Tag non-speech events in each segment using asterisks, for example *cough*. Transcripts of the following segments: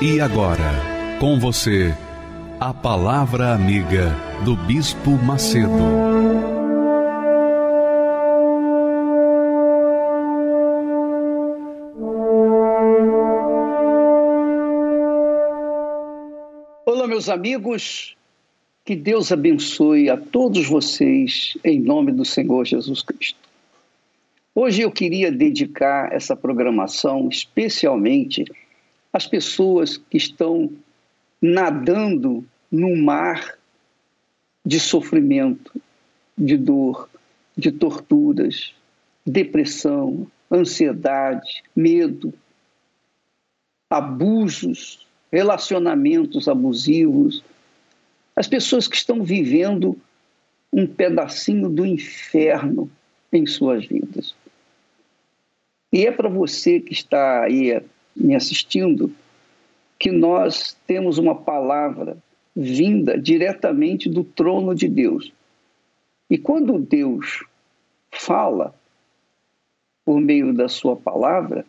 E agora, com você, a Palavra Amiga do Bispo Macedo. Olá, meus amigos, que Deus abençoe a todos vocês em nome do Senhor Jesus Cristo. Hoje eu queria dedicar essa programação especialmente às pessoas que estão nadando num mar de sofrimento, de dor, de torturas, depressão, ansiedade, medo, abusos, relacionamentos abusivos, as pessoas que estão vivendo um pedacinho do inferno em suas vidas. E é para você que está aí me assistindo que nós temos uma palavra vinda diretamente do trono de Deus. E quando Deus fala por meio da sua palavra,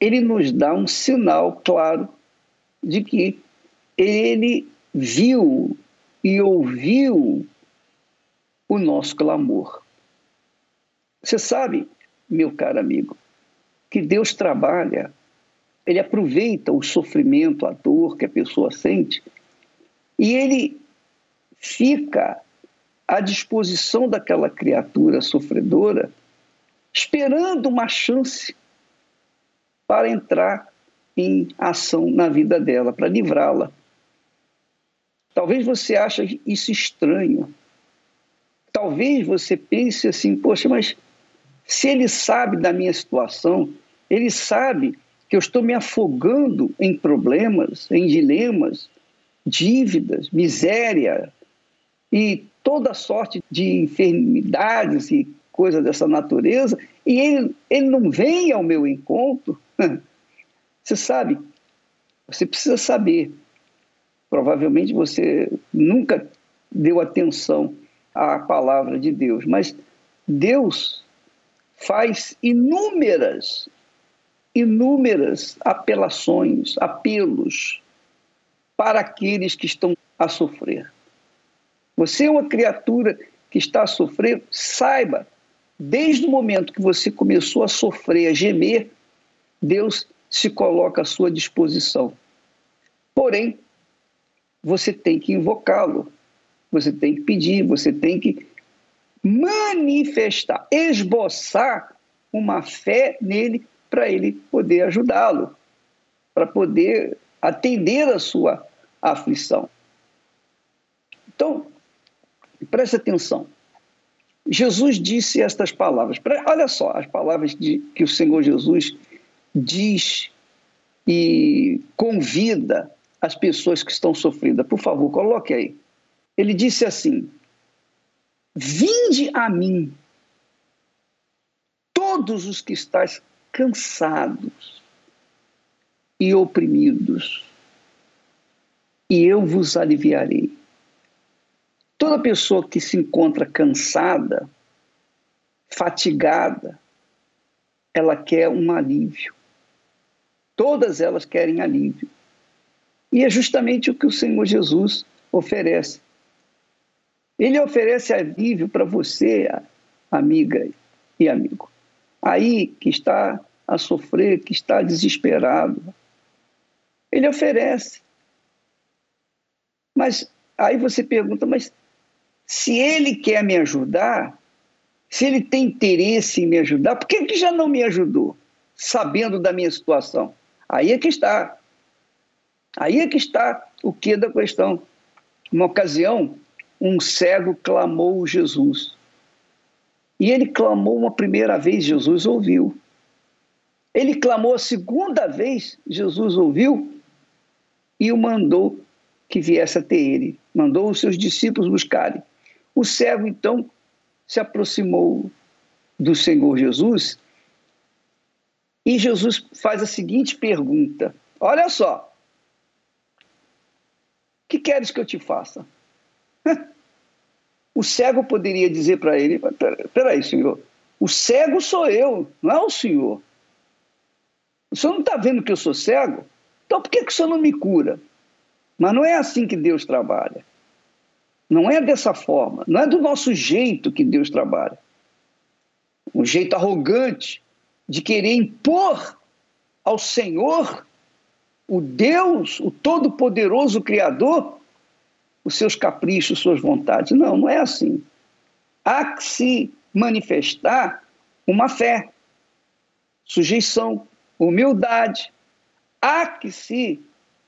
ele nos dá um sinal claro de que ele viu e ouviu o nosso clamor. Você sabe, meu caro amigo, que Deus trabalha ele aproveita o sofrimento, a dor que a pessoa sente e ele fica à disposição daquela criatura sofredora, esperando uma chance para entrar em ação na vida dela, para livrá-la. Talvez você ache isso estranho. Talvez você pense assim, poxa, mas se ele sabe da minha situação, ele sabe que eu estou me afogando em problemas, em dilemas, dívidas, miséria e toda sorte de enfermidades e coisas dessa natureza, e ele, ele não vem ao meu encontro. *laughs* Você sabe, você precisa saber. Provavelmente você nunca deu atenção à palavra de Deus, mas Deus faz inúmeras inúmeras apelações, apelos para aqueles que estão a sofrer. Você é uma criatura que está a sofrer, saiba, desde o momento que você começou a sofrer, a gemer, Deus se coloca à sua disposição. Porém, você tem que invocá-lo, você tem que pedir, você tem que manifestar, esboçar uma fé nele para ele poder ajudá-lo, para poder atender a sua aflição. Então, preste atenção. Jesus disse estas palavras. Olha só as palavras de, que o Senhor Jesus diz e convida as pessoas que estão sofridas. Por favor, coloque aí. Ele disse assim: Vinde a mim, todos os que estáis cansados e oprimidos, e eu vos aliviarei. Toda pessoa que se encontra cansada, fatigada, ela quer um alívio. Todas elas querem alívio. E é justamente o que o Senhor Jesus oferece. Ele oferece alívio para você, amiga e amigo aí que está a sofrer, que está desesperado. Ele oferece. Mas aí você pergunta, mas se ele quer me ajudar, se ele tem interesse em me ajudar, por que, que já não me ajudou, sabendo da minha situação? Aí é que está. Aí é que está o que da questão. Uma ocasião, um cego clamou Jesus. E ele clamou uma primeira vez, Jesus ouviu. Ele clamou a segunda vez, Jesus ouviu e o mandou que viesse até ele. Mandou os seus discípulos buscarem. O cego, então, se aproximou do Senhor Jesus e Jesus faz a seguinte pergunta: Olha só, que queres que eu te faça? O cego poderia dizer para ele: Peraí, senhor, o cego sou eu, não é o senhor. O senhor não está vendo que eu sou cego? Então por que, que o senhor não me cura? Mas não é assim que Deus trabalha. Não é dessa forma. Não é do nosso jeito que Deus trabalha. Um jeito arrogante de querer impor ao Senhor, o Deus, o Todo-Poderoso Criador, os seus caprichos, suas vontades. Não, não é assim. Há que se manifestar uma fé, sujeição, humildade. Há que se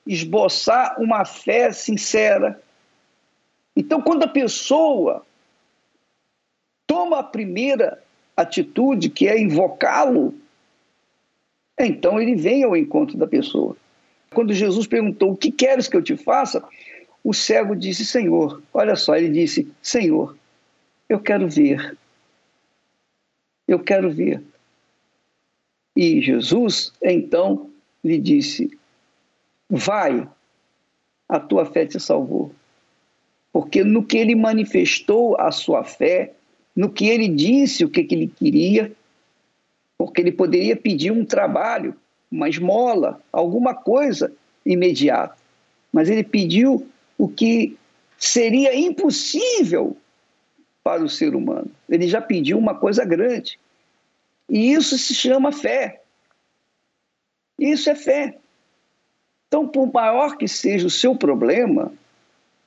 esboçar uma fé sincera. Então, quando a pessoa toma a primeira atitude, que é invocá-lo, então ele vem ao encontro da pessoa. Quando Jesus perguntou: O que queres que eu te faça? O cego disse: Senhor. Olha só, ele disse: Senhor, eu quero ver. Eu quero ver. E Jesus, então, lhe disse: Vai, a tua fé te salvou. Porque no que ele manifestou a sua fé, no que ele disse o que, que ele queria, porque ele poderia pedir um trabalho, uma esmola, alguma coisa imediata. Mas ele pediu o que seria impossível para o ser humano. Ele já pediu uma coisa grande. E isso se chama fé. Isso é fé. Então, por maior que seja o seu problema,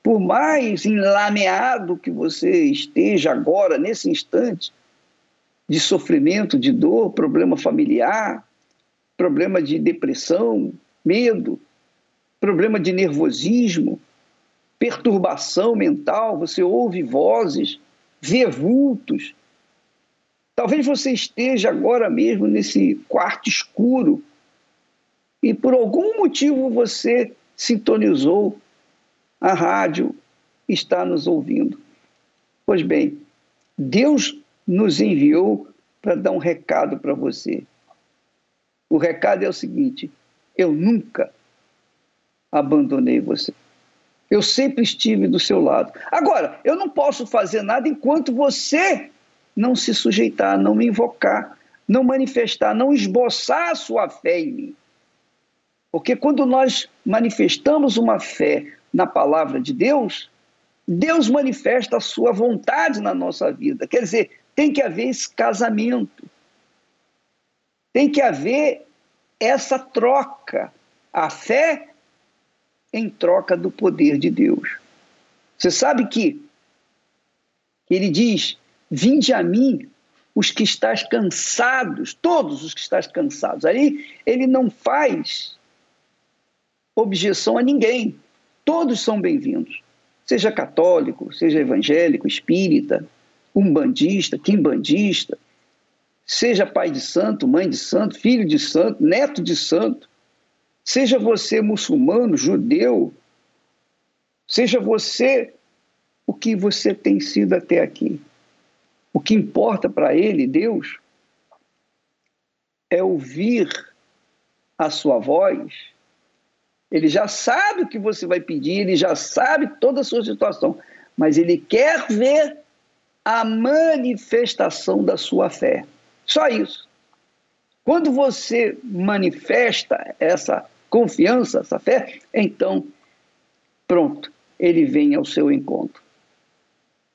por mais enlameado que você esteja agora, nesse instante, de sofrimento, de dor, problema familiar, problema de depressão, medo, problema de nervosismo, perturbação mental, você ouve vozes, vê vultos. Talvez você esteja agora mesmo nesse quarto escuro e por algum motivo você sintonizou a rádio, está nos ouvindo. Pois bem, Deus nos enviou para dar um recado para você. O recado é o seguinte: eu nunca abandonei você. Eu sempre estive do seu lado. Agora, eu não posso fazer nada enquanto você não se sujeitar, não me invocar, não manifestar, não esboçar a sua fé em mim. Porque quando nós manifestamos uma fé na palavra de Deus, Deus manifesta a sua vontade na nossa vida. Quer dizer, tem que haver esse casamento. Tem que haver essa troca. A fé em troca do poder de Deus. Você sabe que ele diz: Vinde a mim os que estás cansados, todos os que estás cansados. Aí ele não faz objeção a ninguém. Todos são bem-vindos. Seja católico, seja evangélico, espírita, umbandista, quimbandista, seja pai de santo, mãe de santo, filho de santo, neto de santo, seja você muçulmano, judeu, seja você o que você tem sido até aqui. O que importa para ele, Deus, é ouvir a sua voz ele já sabe o que você vai pedir, ele já sabe toda a sua situação, mas ele quer ver a manifestação da sua fé. Só isso. Quando você manifesta essa confiança, essa fé, então, pronto, ele vem ao seu encontro.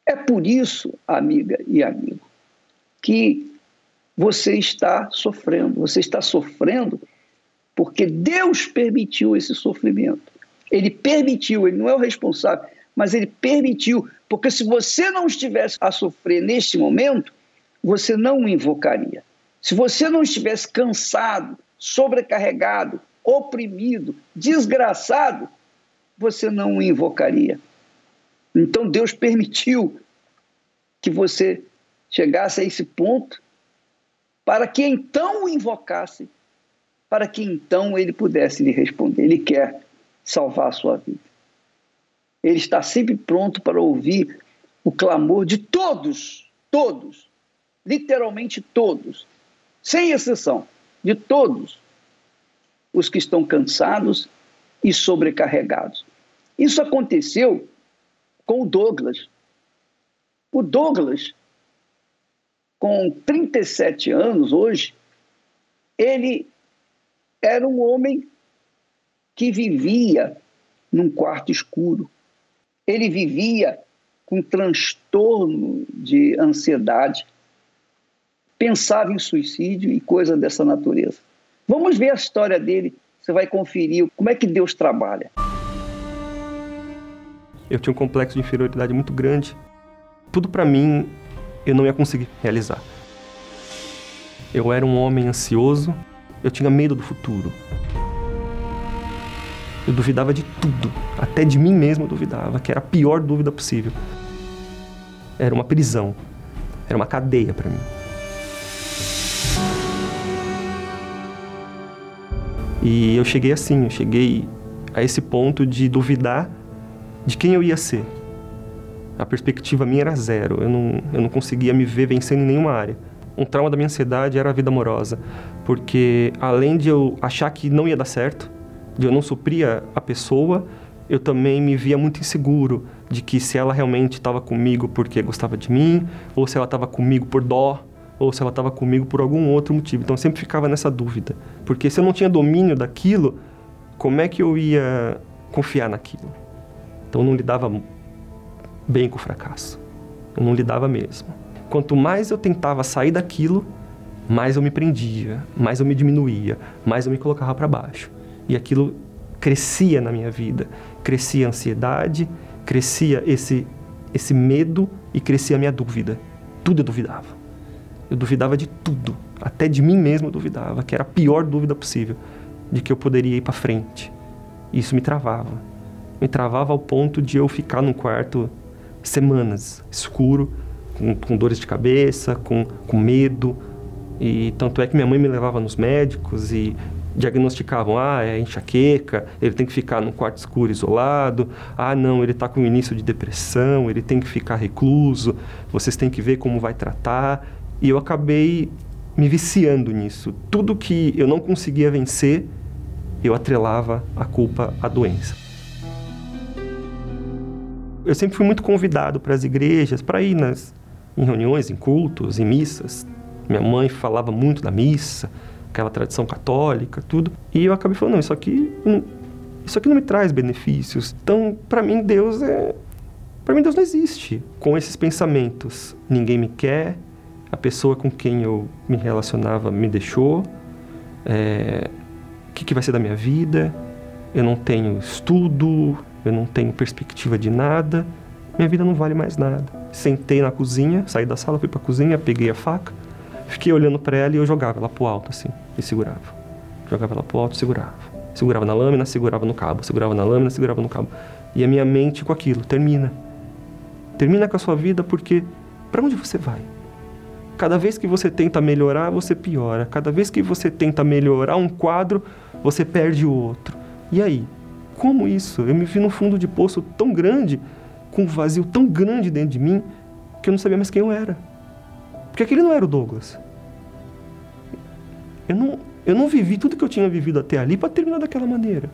É por isso, amiga e amigo, que você está sofrendo. Você está sofrendo porque Deus permitiu esse sofrimento. Ele permitiu, ele não é o responsável, mas ele permitiu, porque se você não estivesse a sofrer neste momento, você não o invocaria. Se você não estivesse cansado, sobrecarregado, oprimido, desgraçado, você não o invocaria. Então Deus permitiu que você chegasse a esse ponto para que então o invocasse para que então ele pudesse lhe responder. Ele quer salvar a sua vida. Ele está sempre pronto para ouvir o clamor de todos, todos, literalmente todos, sem exceção, de todos os que estão cansados e sobrecarregados. Isso aconteceu com o Douglas. O Douglas, com 37 anos hoje, ele era um homem que vivia num quarto escuro. Ele vivia com transtorno de ansiedade, pensava em suicídio e coisa dessa natureza. Vamos ver a história dele, você vai conferir como é que Deus trabalha. Eu tinha um complexo de inferioridade muito grande. Tudo para mim eu não ia conseguir realizar. Eu era um homem ansioso, eu tinha medo do futuro. Eu duvidava de tudo, até de mim mesmo eu duvidava, que era a pior dúvida possível. Era uma prisão, era uma cadeia para mim. E eu cheguei assim, eu cheguei a esse ponto de duvidar de quem eu ia ser. A perspectiva minha era zero, eu não, eu não conseguia me ver vencendo em nenhuma área. Um trauma da minha ansiedade era a vida amorosa, porque além de eu achar que não ia dar certo, de eu não suprir a pessoa, eu também me via muito inseguro de que se ela realmente estava comigo porque gostava de mim, ou se ela estava comigo por dó, ou se ela estava comigo por algum outro motivo. Então eu sempre ficava nessa dúvida, porque se eu não tinha domínio daquilo, como é que eu ia confiar naquilo? Então eu não lidava bem com o fracasso. Eu não lidava mesmo. Quanto mais eu tentava sair daquilo, mais eu me prendia, mais eu me diminuía, mais eu me colocava para baixo. E aquilo crescia na minha vida. Crescia a ansiedade, crescia esse, esse medo e crescia a minha dúvida. Tudo eu duvidava. Eu duvidava de tudo. Até de mim mesmo eu duvidava, que era a pior dúvida possível, de que eu poderia ir para frente. Isso me travava. Me travava ao ponto de eu ficar num quarto semanas, escuro, com, com dores de cabeça, com, com medo. E tanto é que minha mãe me levava nos médicos e diagnosticavam, ah, é enxaqueca, ele tem que ficar num quarto escuro isolado, ah, não, ele está com início de depressão, ele tem que ficar recluso, vocês têm que ver como vai tratar. E eu acabei me viciando nisso. Tudo que eu não conseguia vencer, eu atrelava a culpa à doença. Eu sempre fui muito convidado para as igrejas, para ir nas, em reuniões, em cultos, em missas. Minha mãe falava muito da missa, aquela tradição católica, tudo. E eu acabei falando, não, isso aqui, não, isso aqui não me traz benefícios. Então, para mim, Deus é... Para mim, Deus não existe. Com esses pensamentos, ninguém me quer, a pessoa com quem eu me relacionava me deixou, é... o que, que vai ser da minha vida? Eu não tenho estudo, eu não tenho perspectiva de nada, minha vida não vale mais nada. Sentei na cozinha, saí da sala, fui para a cozinha, peguei a faca, Fiquei olhando para ela e eu jogava ela pro alto, assim, e segurava. Jogava ela pro alto segurava. Segurava na lâmina, segurava no cabo. Segurava na lâmina, segurava no cabo. E a minha mente com aquilo, termina. Termina com a sua vida porque para onde você vai? Cada vez que você tenta melhorar, você piora. Cada vez que você tenta melhorar um quadro, você perde o outro. E aí? Como isso? Eu me vi num fundo de poço tão grande, com um vazio tão grande dentro de mim, que eu não sabia mais quem eu era. Porque aquele não era o Douglas. Eu não, eu não vivi tudo que eu tinha vivido até ali para terminar daquela maneira.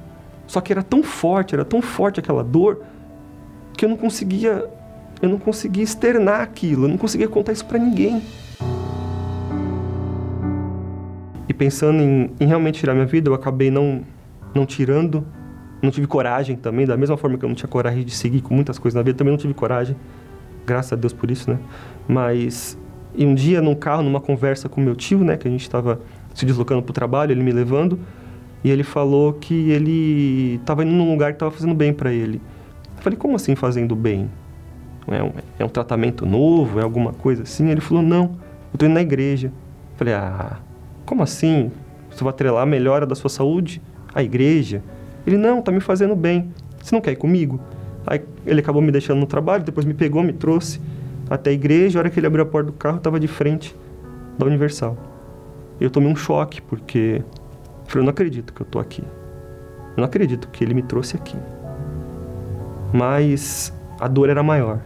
Só que era tão forte, era tão forte aquela dor que eu não conseguia, eu não conseguia externar aquilo, eu não conseguia contar isso para ninguém. Pensando em, em, realmente tirar minha vida, eu acabei não, não tirando, não tive coragem também, da mesma forma que eu não tinha coragem de seguir com muitas coisas na vida, também não tive coragem. Graças a Deus por isso, né? Mas e um dia, num carro, numa conversa com meu tio, né, que a gente estava se deslocando para o trabalho, ele me levando, e ele falou que ele estava indo num lugar que estava fazendo bem para ele. Eu falei, como assim fazendo bem? É um, é um tratamento novo? É alguma coisa assim? Ele falou, não, eu estou indo na igreja. Eu falei, ah, como assim? Você vai atrelar a melhora da sua saúde à igreja? Ele, não, tá me fazendo bem. Você não quer ir comigo? Aí ele acabou me deixando no trabalho, depois me pegou, me trouxe até a igreja. A hora que ele abriu a porta do carro, estava de frente da Universal. Eu tomei um choque, porque falei, eu não acredito que eu tô aqui. Eu não acredito que ele me trouxe aqui. Mas a dor era maior.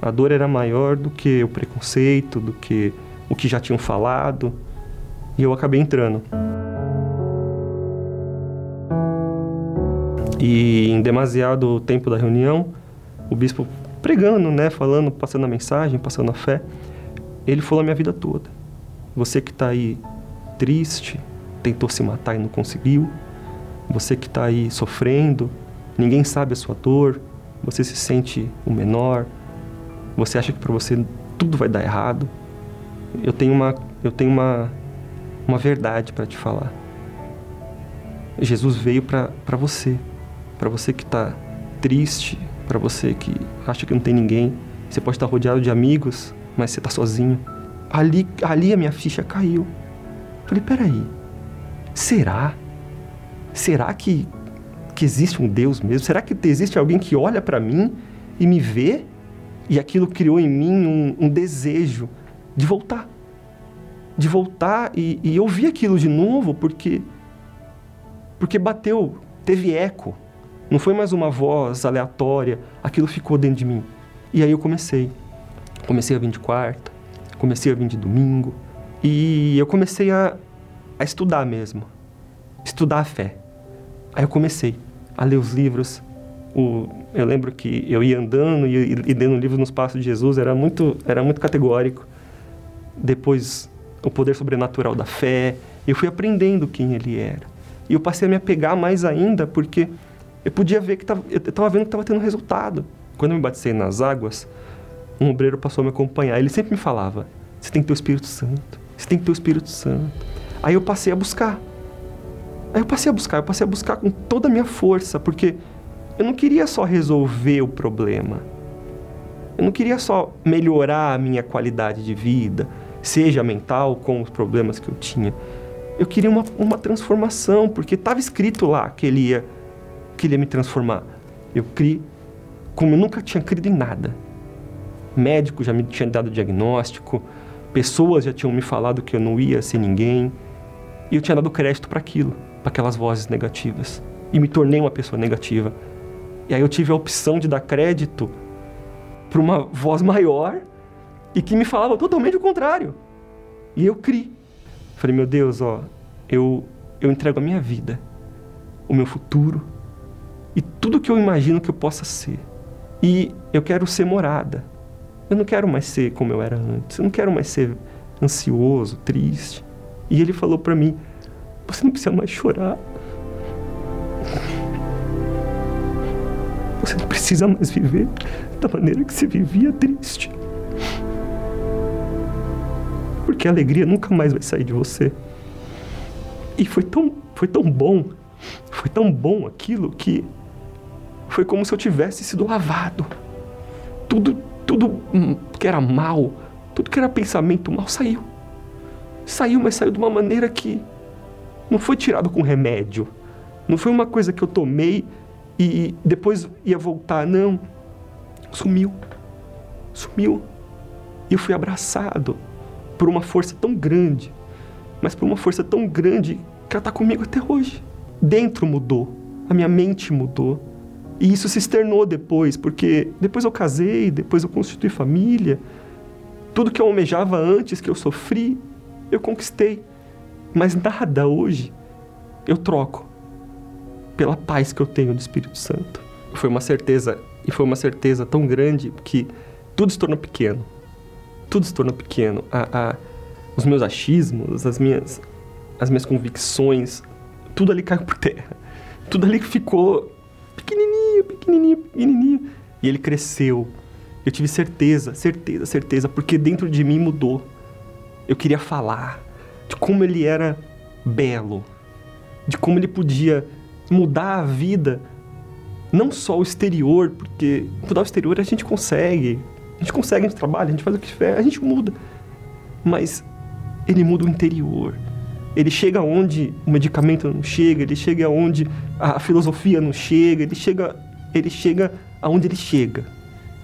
A dor era maior do que o preconceito, do que o que já tinham falado. E eu acabei entrando. E em demasiado tempo da reunião, o bispo pregando, né, falando, passando a mensagem, passando a fé, ele falou a minha vida toda. Você que está aí triste, tentou se matar e não conseguiu. Você que está aí sofrendo, ninguém sabe a sua dor, você se sente o menor, você acha que para você tudo vai dar errado. Eu tenho uma, eu tenho uma, uma verdade para te falar. Jesus veio para você, para você que está triste, para você que acha que não tem ninguém. Você pode estar rodeado de amigos, mas você está sozinho. Ali, ali a minha ficha caiu. Falei, peraí, será? Será que, que existe um Deus mesmo? Será que existe alguém que olha para mim e me vê? E aquilo criou em mim um, um desejo de voltar. De voltar e, e ouvir aquilo de novo, porque, porque bateu, teve eco. Não foi mais uma voz aleatória, aquilo ficou dentro de mim. E aí eu comecei. Comecei a vir de quarta, comecei a vir de domingo, e eu comecei a, a estudar mesmo. Estudar a fé. Aí eu comecei a ler os livros. O, eu lembro que eu ia andando e, e lendo livros nos passos de Jesus, era muito, era muito categórico. Depois, o poder sobrenatural da fé. Eu fui aprendendo quem ele era. E eu passei a me apegar mais ainda, porque eu podia ver que tava, eu estava vendo que estava tendo resultado. Quando eu me batizei nas águas, um obreiro passou a me acompanhar. Ele sempre me falava: você tem que ter o Espírito Santo, você tem que ter o Espírito Santo. Aí eu passei a buscar. Aí eu passei a buscar, eu passei a buscar com toda a minha força, porque eu não queria só resolver o problema. Eu não queria só melhorar a minha qualidade de vida, seja mental, com os problemas que eu tinha. Eu queria uma, uma transformação, porque estava escrito lá que ele ia queria me transformar. Eu criei, como eu nunca tinha crido em nada. Médico já me tinha dado diagnóstico, pessoas já tinham me falado que eu não ia ser ninguém, e eu tinha dado crédito para aquilo, para aquelas vozes negativas, e me tornei uma pessoa negativa. E aí eu tive a opção de dar crédito para uma voz maior e que me falava totalmente o contrário. E eu criei. Falei, meu Deus, ó, eu, eu entrego a minha vida, o meu futuro, e tudo que eu imagino que eu possa ser. E eu quero ser morada. Eu não quero mais ser como eu era antes. Eu não quero mais ser ansioso, triste. E ele falou para mim: Você não precisa mais chorar. Você não precisa mais viver da maneira que se vivia triste. Porque a alegria nunca mais vai sair de você. E foi tão, foi tão bom, foi tão bom aquilo que foi como se eu tivesse sido lavado. Tudo, tudo que era mal, tudo que era pensamento mal saiu. Saiu, mas saiu de uma maneira que não foi tirado com remédio. Não foi uma coisa que eu tomei e depois ia voltar, não. Sumiu. Sumiu. E eu fui abraçado por uma força tão grande, mas por uma força tão grande que ela está comigo até hoje. Dentro mudou, a minha mente mudou, e isso se externou depois, porque depois eu casei, depois eu constituí família. Tudo que eu almejava antes, que eu sofri, eu conquistei. Mas nada hoje eu troco pela paz que eu tenho do Espírito Santo. Foi uma certeza, e foi uma certeza tão grande que tudo se tornou pequeno. Tudo se tornou pequeno. A, a, os meus achismos, as minhas, as minhas convicções, tudo ali caiu por terra. Tudo ali ficou pequenininho, pequenininho, pequenininho. E ele cresceu. Eu tive certeza, certeza, certeza, porque dentro de mim mudou. Eu queria falar de como ele era belo, de como ele podia mudar a vida, não só o exterior, porque mudar o exterior a gente consegue, a gente consegue, a gente trabalha, a gente faz o que tiver, a gente muda. Mas ele muda o interior. Ele chega onde o medicamento não chega, ele chega onde a filosofia não chega, ele chega, ele chega aonde ele chega.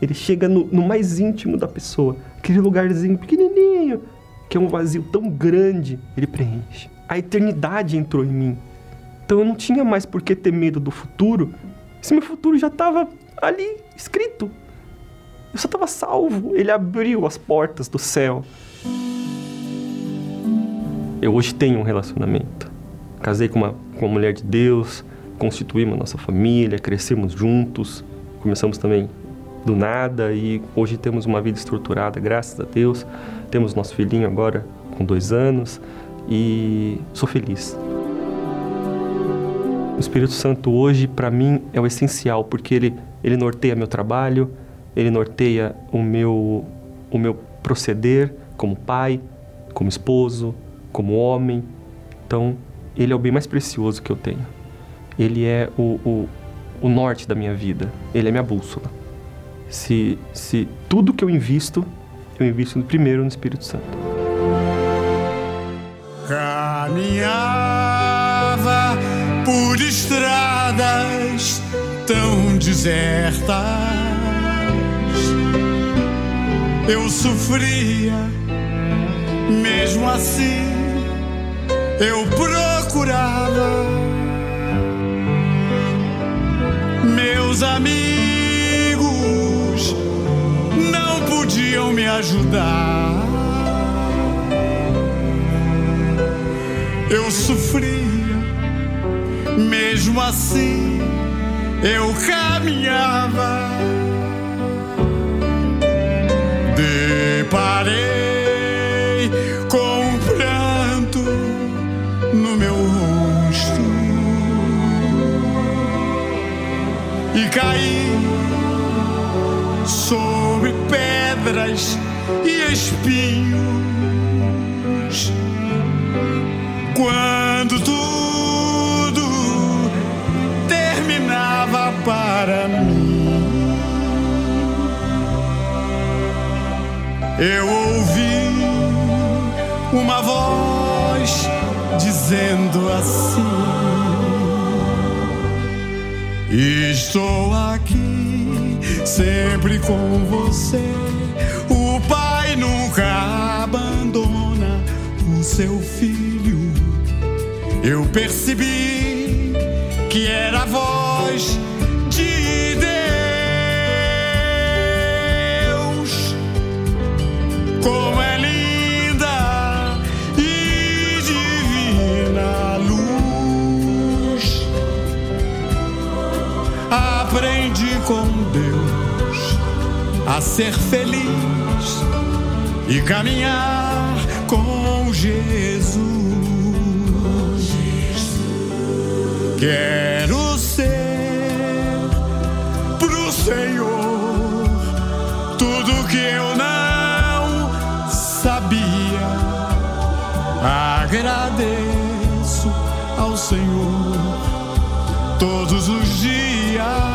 Ele chega no, no mais íntimo da pessoa, aquele lugarzinho pequenininho, que é um vazio tão grande, ele preenche. a eternidade entrou em mim. Então eu não tinha mais por que ter medo do futuro, se meu futuro já estava ali escrito. Eu só estava salvo. Ele abriu as portas do céu. Eu hoje tenho um relacionamento. Casei com uma, com uma mulher de Deus, constituímos nossa família, crescemos juntos, começamos também do nada e hoje temos uma vida estruturada, graças a Deus. Temos nosso filhinho agora com dois anos e sou feliz. O Espírito Santo hoje, para mim, é o essencial, porque ele, ele norteia meu trabalho, ele norteia o meu, o meu proceder como pai, como esposo, como homem. Então, ele é o bem mais precioso que eu tenho. Ele é o, o, o norte da minha vida, ele é minha bússola. Se, se tudo que eu invisto, eu invisto primeiro no Espírito Santo. Caminhava por estradas tão desertas. Eu sofria, mesmo assim, eu procurava. Meus amigos não podiam me ajudar. Eu sofria, mesmo assim eu caminhava. Deparei com um pranto no meu rosto e caí sobre pedras e espinhos. Quando eu ouvi uma voz dizendo assim: Estou aqui sempre com você. O pai nunca abandona o seu filho. Eu percebi que era a voz a ser feliz e caminhar com Jesus. Quero ser pro Senhor tudo que eu não sabia. Agradeço ao Senhor todos os dias.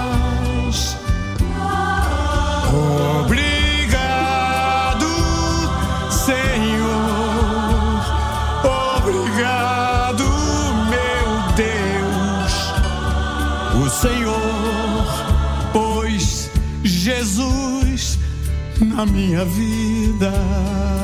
Na minha vida.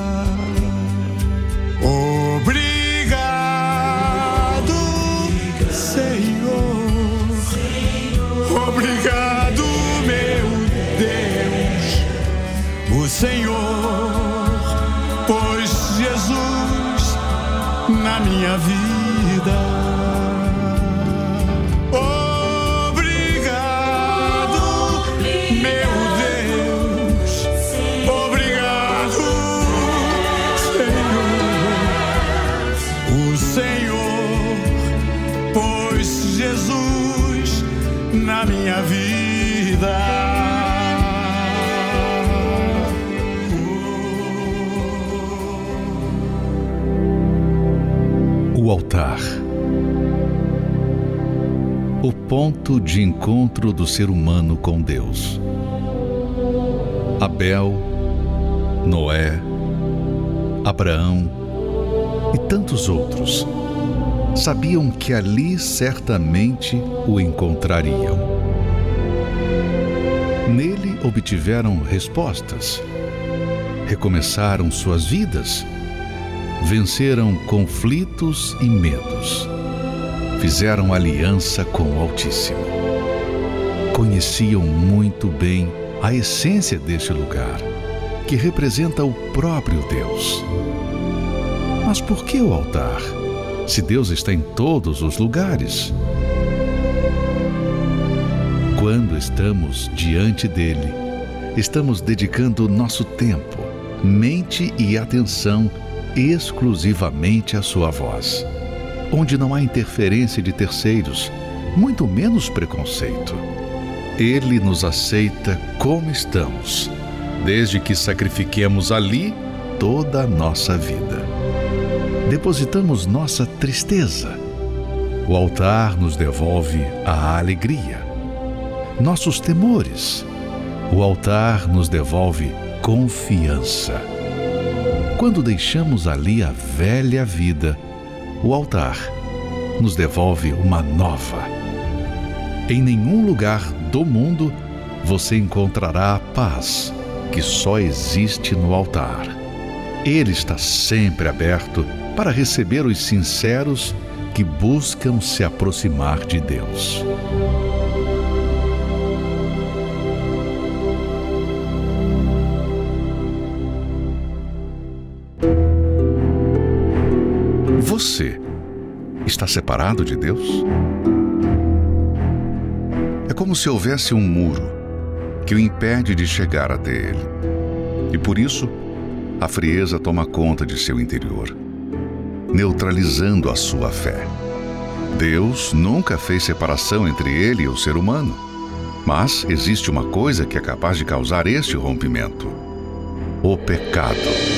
Ponto de encontro do ser humano com Deus. Abel, Noé, Abraão e tantos outros sabiam que ali certamente o encontrariam. Nele obtiveram respostas, recomeçaram suas vidas, venceram conflitos e medos. Fizeram aliança com o Altíssimo. Conheciam muito bem a essência deste lugar, que representa o próprio Deus. Mas por que o altar? Se Deus está em todos os lugares. Quando estamos diante dele, estamos dedicando nosso tempo, mente e atenção exclusivamente à sua voz, onde não há interferência de terceiros, muito menos preconceito. Ele nos aceita como estamos, desde que sacrifiquemos ali toda a nossa vida. Depositamos nossa tristeza. O altar nos devolve a alegria nossos temores. O altar nos devolve confiança. Quando deixamos ali a velha vida, o altar nos devolve uma nova. Em nenhum lugar do mundo você encontrará a paz que só existe no altar. Ele está sempre aberto para receber os sinceros que buscam se aproximar de Deus. Você está separado de Deus? É como se houvesse um muro que o impede de chegar até Ele. E por isso, a frieza toma conta de seu interior, neutralizando a sua fé. Deus nunca fez separação entre ele e o ser humano. Mas existe uma coisa que é capaz de causar este rompimento: o pecado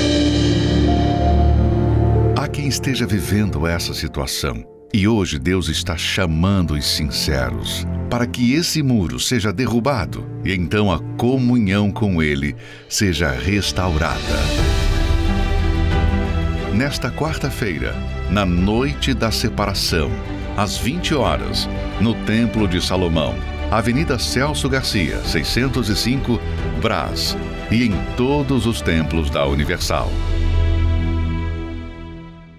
quem esteja vivendo essa situação. E hoje Deus está chamando os sinceros para que esse muro seja derrubado e então a comunhão com Ele seja restaurada. Nesta quarta-feira, na noite da separação, às 20 horas, no Templo de Salomão, Avenida Celso Garcia, 605, Brás, e em todos os templos da Universal.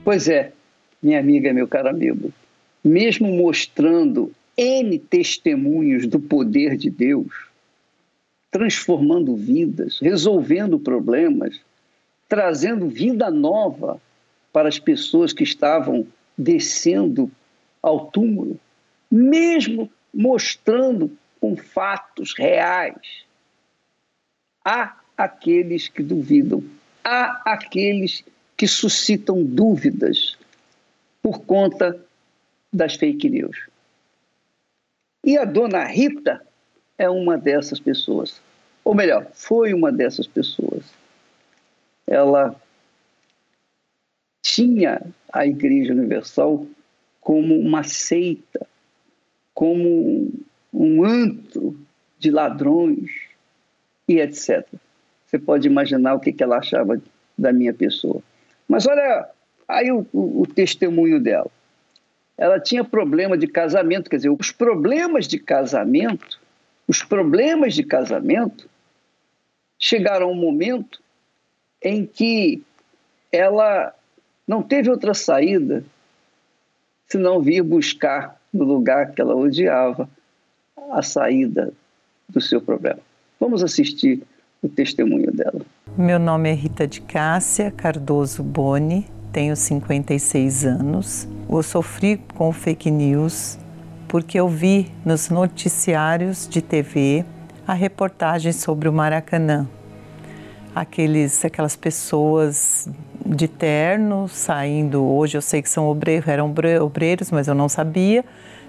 Pois é, minha amiga, meu caro amigo, mesmo mostrando N testemunhos do poder de Deus, transformando vidas, resolvendo problemas, trazendo vida nova para as pessoas que estavam descendo ao túmulo, mesmo mostrando com fatos reais. Há aqueles que duvidam, há aqueles que suscitam dúvidas por conta das fake news. E a dona Rita é uma dessas pessoas. Ou melhor, foi uma dessas pessoas. Ela tinha a Igreja Universal como uma seita, como um antro de ladrões e etc. Você pode imaginar o que ela achava da minha pessoa. Mas olha aí o, o, o testemunho dela. Ela tinha problema de casamento, quer dizer, os problemas de casamento, os problemas de casamento chegaram a um momento em que ela não teve outra saída senão vir buscar no lugar que ela odiava a saída do seu problema. Vamos assistir o testemunho dela. Meu nome é Rita de Cássia Cardoso Boni, tenho 56 anos. Eu sofri com fake news porque eu vi nos noticiários de TV a reportagem sobre o Maracanã. Aqueles, aquelas pessoas de terno saindo, hoje eu sei que são obreiros, eram obreiros, mas eu não sabia,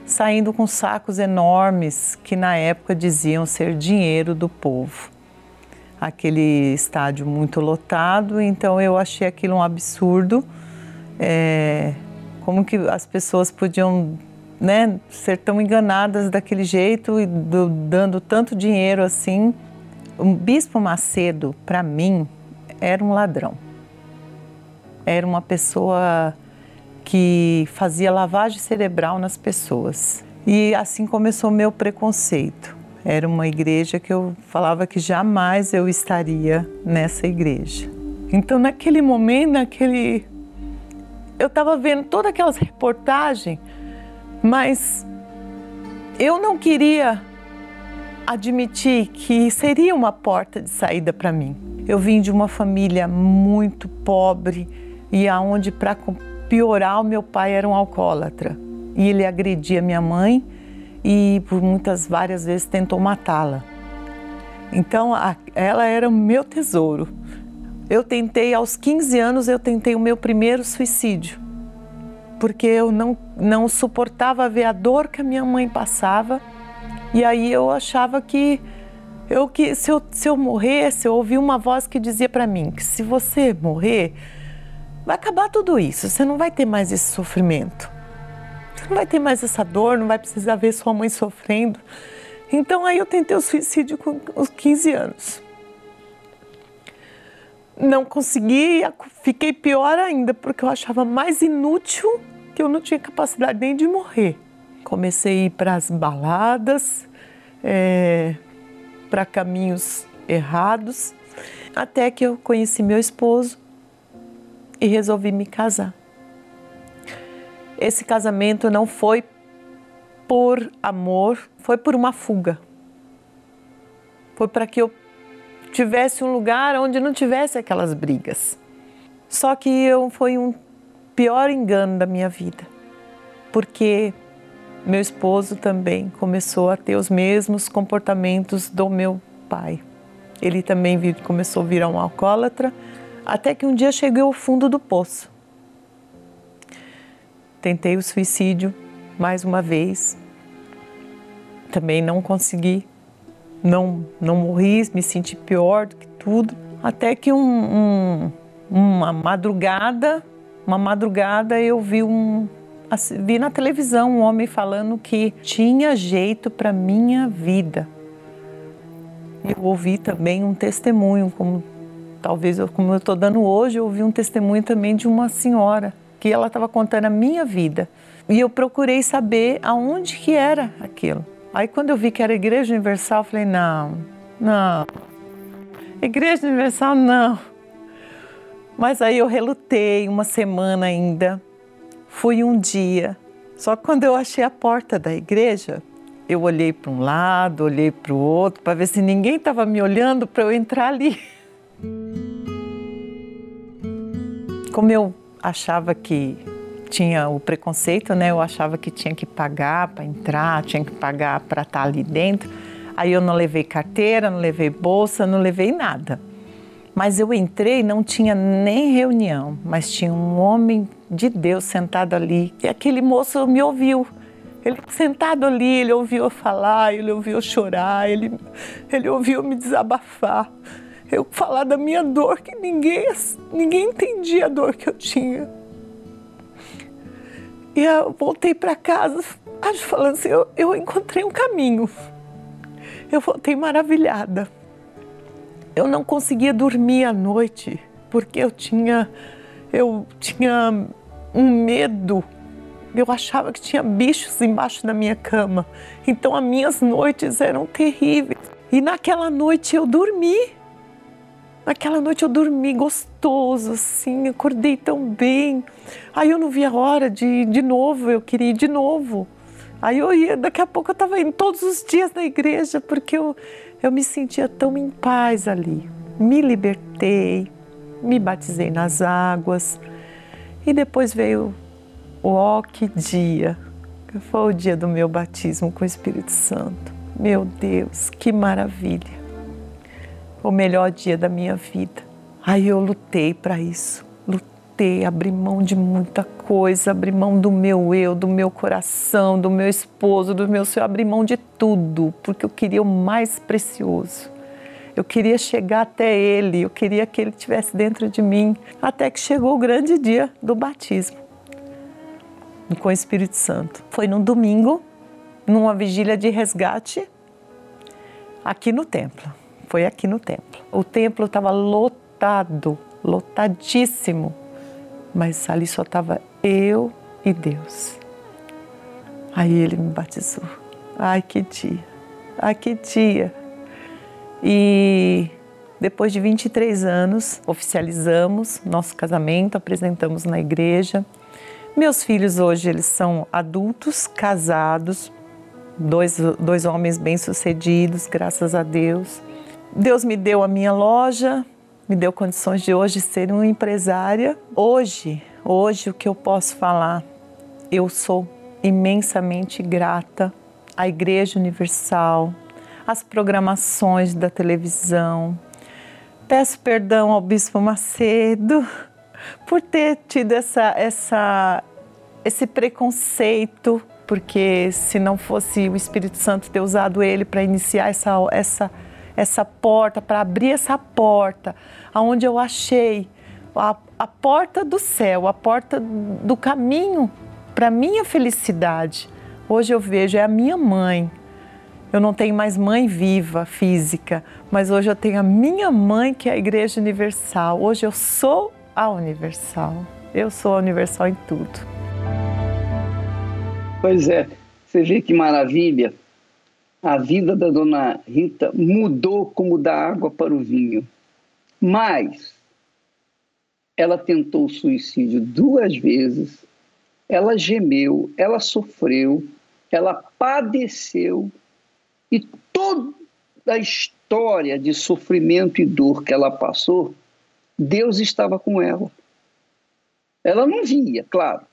saindo com sacos enormes que na época diziam ser dinheiro do povo aquele estádio muito lotado, então eu achei aquilo um absurdo. É, como que as pessoas podiam né, ser tão enganadas daquele jeito e do, dando tanto dinheiro assim? O Bispo Macedo, para mim, era um ladrão. Era uma pessoa que fazia lavagem cerebral nas pessoas. E assim começou meu preconceito era uma igreja que eu falava que jamais eu estaria nessa igreja. Então, naquele momento, naquele, eu estava vendo todas aquelas reportagens, mas eu não queria admitir que seria uma porta de saída para mim. Eu vim de uma família muito pobre e aonde para piorar o meu pai era um alcoólatra e ele agredia minha mãe e por muitas várias vezes tentou matá-la. Então a, ela era o meu tesouro. Eu tentei aos 15 anos eu tentei o meu primeiro suicídio porque eu não não suportava ver a dor que a minha mãe passava e aí eu achava que eu que se eu, se eu morresse, eu ouvi uma voz que dizia para mim que se você morrer, vai acabar tudo isso, você não vai ter mais esse sofrimento. Não vai ter mais essa dor, não vai precisar ver sua mãe sofrendo. Então aí eu tentei o suicídio com os 15 anos. Não consegui, fiquei pior ainda, porque eu achava mais inútil que eu não tinha capacidade nem de morrer comecei a ir para as baladas, é, para caminhos errados, até que eu conheci meu esposo e resolvi me casar. Esse casamento não foi por amor, foi por uma fuga. Foi para que eu tivesse um lugar onde não tivesse aquelas brigas. Só que eu foi um pior engano da minha vida, porque meu esposo também começou a ter os mesmos comportamentos do meu pai. Ele também começou a virar um alcoólatra, até que um dia cheguei ao fundo do poço. Tentei o suicídio mais uma vez, também não consegui, não, não morri, me senti pior do que tudo, até que um, um, uma madrugada, uma madrugada eu vi um, vi na televisão um homem falando que tinha jeito para minha vida. Eu ouvi também um testemunho, como talvez como eu estou dando hoje, eu ouvi um testemunho também de uma senhora que ela estava contando a minha vida e eu procurei saber aonde que era aquilo. Aí quando eu vi que era Igreja Universal, eu falei não, não, Igreja Universal não. Mas aí eu relutei uma semana ainda Fui um dia, só que quando eu achei a porta da igreja, eu olhei para um lado, olhei para o outro, para ver se ninguém estava me olhando para eu entrar ali. Como eu achava que tinha o preconceito, né? Eu achava que tinha que pagar para entrar, tinha que pagar para estar tá ali dentro. Aí eu não levei carteira, não levei bolsa, não levei nada. Mas eu entrei, não tinha nem reunião, mas tinha um homem de Deus sentado ali. E aquele moço me ouviu. Ele sentado ali, ele ouviu eu falar, ele ouviu eu chorar, ele, ele ouviu me desabafar. Eu falar da minha dor, que ninguém, ninguém entendia a dor que eu tinha. E eu voltei para casa, falando assim, eu, eu encontrei um caminho. Eu voltei maravilhada eu não conseguia dormir à noite porque eu tinha eu tinha um medo. Eu achava que tinha bichos embaixo da minha cama. Então as minhas noites eram terríveis. E naquela noite eu dormi. Naquela noite eu dormi gostoso, assim, acordei tão bem. Aí eu não via a hora de de novo, eu queria ir de novo. Aí eu ia, daqui a pouco eu estava indo todos os dias na igreja, porque eu, eu me sentia tão em paz ali. Me libertei, me batizei nas águas e depois veio o ó que dia, foi o dia do meu batismo com o Espírito Santo. Meu Deus, que maravilha! O melhor dia da minha vida. Aí eu lutei para isso, lutei, abri mão de muita coisa, abri mão do meu eu, do meu coração, do meu esposo, do meu senhor, abri mão de tudo, porque eu queria o mais precioso. Eu queria chegar até ele, eu queria que ele estivesse dentro de mim, até que chegou o grande dia do batismo com o Espírito Santo. Foi num domingo, numa vigília de resgate, aqui no templo. Foi aqui no templo. O templo estava lotado, lotadíssimo, mas ali só estava eu e Deus. Aí ele me batizou. Ai, que dia! Ai, que dia! E depois de 23 anos, oficializamos nosso casamento, apresentamos na igreja. Meus filhos hoje eles são adultos, casados, dois, dois homens bem-sucedidos, graças a Deus. Deus me deu a minha loja, me deu condições de hoje ser uma empresária. Hoje, hoje o que eu posso falar, eu sou imensamente grata à Igreja Universal, às programações da televisão. Peço perdão ao Bispo Macedo por ter tido essa, essa, esse preconceito, porque se não fosse o Espírito Santo ter usado ele para iniciar essa, essa, essa porta, para abrir essa porta, aonde eu achei a, a porta do céu, a porta do caminho para minha felicidade. Hoje eu vejo é a minha mãe. Eu não tenho mais mãe viva, física, mas hoje eu tenho a minha mãe, que é a Igreja Universal. Hoje eu sou a Universal. Eu sou a Universal em tudo. Pois é, você vê que maravilha. A vida da dona Rita mudou como da água para o vinho. Mas ela tentou suicídio duas vezes, ela gemeu, ela sofreu, ela padeceu e toda a história de sofrimento e dor que ela passou Deus estava com ela. Ela não via, claro.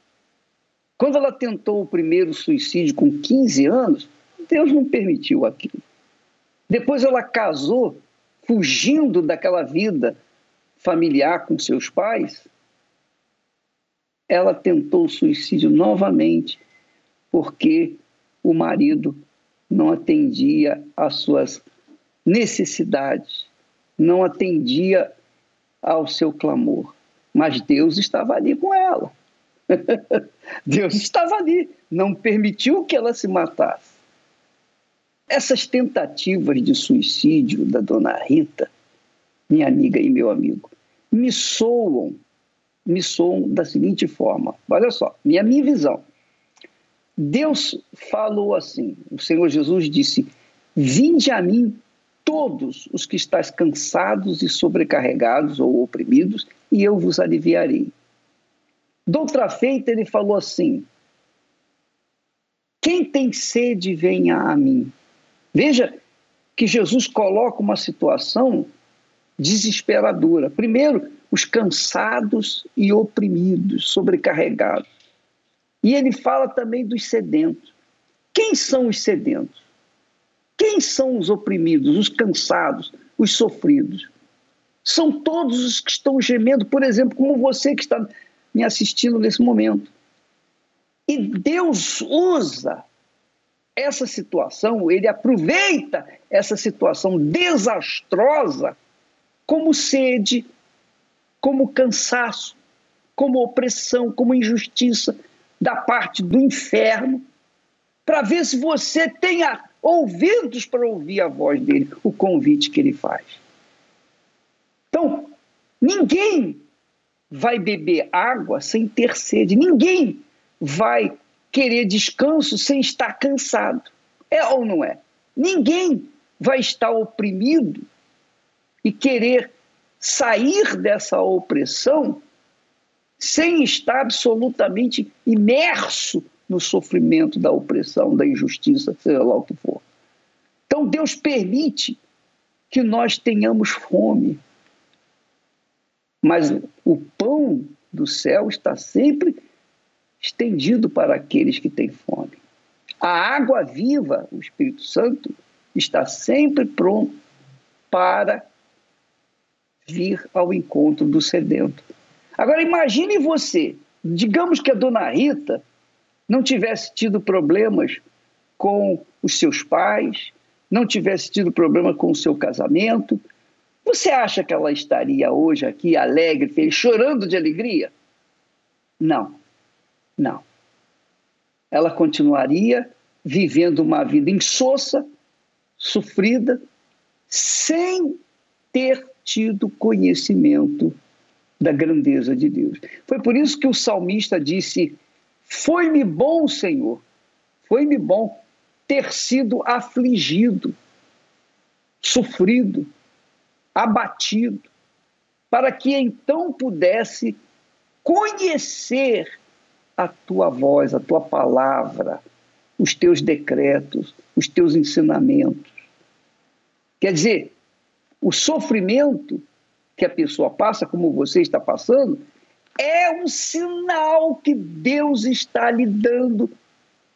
Quando ela tentou o primeiro suicídio com 15 anos, Deus não permitiu aquilo. Depois ela casou, fugindo daquela vida familiar com seus pais. Ela tentou o suicídio novamente, porque o marido não atendia às suas necessidades, não atendia ao seu clamor. Mas Deus estava ali com ela. *laughs* Deus estava ali, não permitiu que ela se matasse. Essas tentativas de suicídio da dona Rita, minha amiga e meu amigo, me soam, me soam da seguinte forma: olha só, minha minha visão. Deus falou assim, o Senhor Jesus disse: Vinde a mim todos os que estáis cansados e sobrecarregados ou oprimidos, e eu vos aliviarei. Doutra feita, ele falou assim: Quem tem sede, venha a mim. Veja que Jesus coloca uma situação desesperadora. Primeiro, os cansados e oprimidos, sobrecarregados. E ele fala também dos sedentos. Quem são os sedentos? Quem são os oprimidos, os cansados, os sofridos? São todos os que estão gemendo, por exemplo, como você que está me assistindo nesse momento. E Deus usa essa situação, ele aproveita essa situação desastrosa como sede, como cansaço, como opressão, como injustiça da parte do inferno, para ver se você tem a ouvidos para ouvir a voz dele, o convite que ele faz. Então, ninguém vai beber água sem ter sede, ninguém vai querer descanso sem estar cansado. É ou não é? Ninguém vai estar oprimido e querer sair dessa opressão sem estar absolutamente imerso no sofrimento da opressão, da injustiça, seja lá o que for. Então Deus permite que nós tenhamos fome. Mas o pão do céu está sempre estendido para aqueles que têm fome. A água viva, o Espírito Santo, está sempre pronto para vir ao encontro do sedento. Agora imagine você, digamos que a dona Rita não tivesse tido problemas com os seus pais, não tivesse tido problema com o seu casamento, você acha que ela estaria hoje aqui alegre, feliz, chorando de alegria? Não, não. Ela continuaria vivendo uma vida insossa, sofrida, sem ter tido conhecimento da grandeza de Deus. Foi por isso que o salmista disse: foi-me bom, Senhor, foi-me bom ter sido afligido, sofrido, abatido, para que então pudesse conhecer a tua voz, a tua palavra, os teus decretos, os teus ensinamentos. Quer dizer, o sofrimento que a pessoa passa, como você está passando, é um sinal que Deus está lhe dando,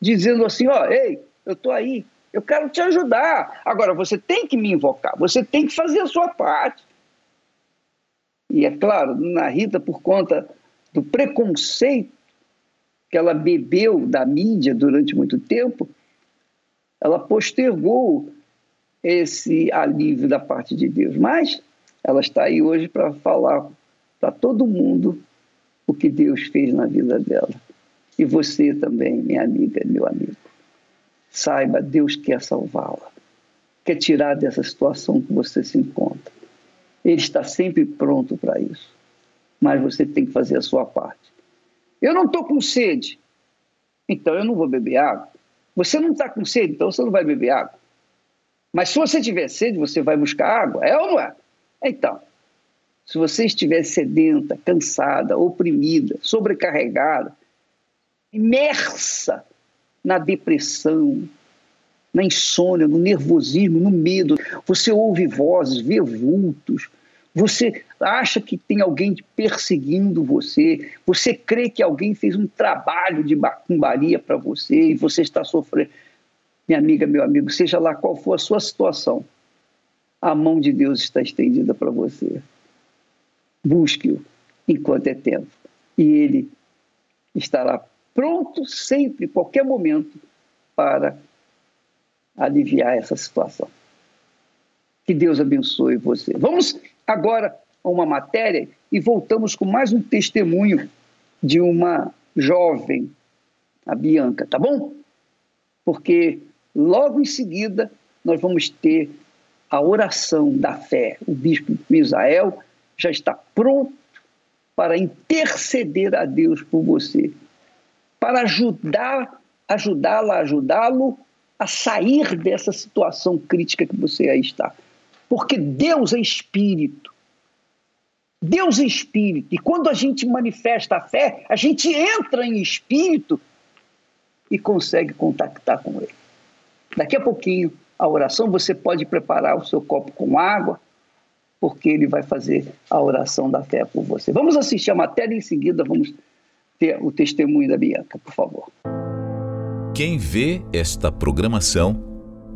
dizendo assim: ó, ei, eu estou aí, eu quero te ajudar. Agora, você tem que me invocar, você tem que fazer a sua parte. E é claro, na Rita, por conta do preconceito que ela bebeu da mídia durante muito tempo, ela postergou esse alívio da parte de Deus. Mas ela está aí hoje para falar para todo mundo o que Deus fez na vida dela. E você também, minha amiga, meu amigo. Saiba, Deus quer salvá-la, quer tirar dessa situação que você se encontra. Ele está sempre pronto para isso. Mas você tem que fazer a sua parte. Eu não estou com sede, então eu não vou beber água. Você não está com sede, então você não vai beber água. Mas se você tiver sede, você vai buscar água, é ou não é? Então, se você estiver sedenta, cansada, oprimida, sobrecarregada, imersa na depressão, na insônia, no nervosismo, no medo, você ouve vozes, vê vultos, você acha que tem alguém perseguindo você, você crê que alguém fez um trabalho de macumbaria para você e você está sofrendo. Minha amiga, meu amigo, seja lá qual for a sua situação, a mão de Deus está estendida para você. Busque-o enquanto é tempo. E ele estará pronto sempre, qualquer momento, para aliviar essa situação. Que Deus abençoe você. Vamos agora uma matéria e voltamos com mais um testemunho de uma jovem, a Bianca, tá bom? Porque logo em seguida nós vamos ter a oração da fé. O bispo Misael já está pronto para interceder a Deus por você, para ajudar, ajudá-la, ajudá-lo a sair dessa situação crítica que você aí está. Porque Deus é espírito. Deus é espírito. E quando a gente manifesta a fé, a gente entra em espírito e consegue contactar com ele. Daqui a pouquinho, a oração, você pode preparar o seu copo com água, porque ele vai fazer a oração da fé por você. Vamos assistir a matéria em seguida vamos ter o testemunho da Bianca, por favor. Quem vê esta programação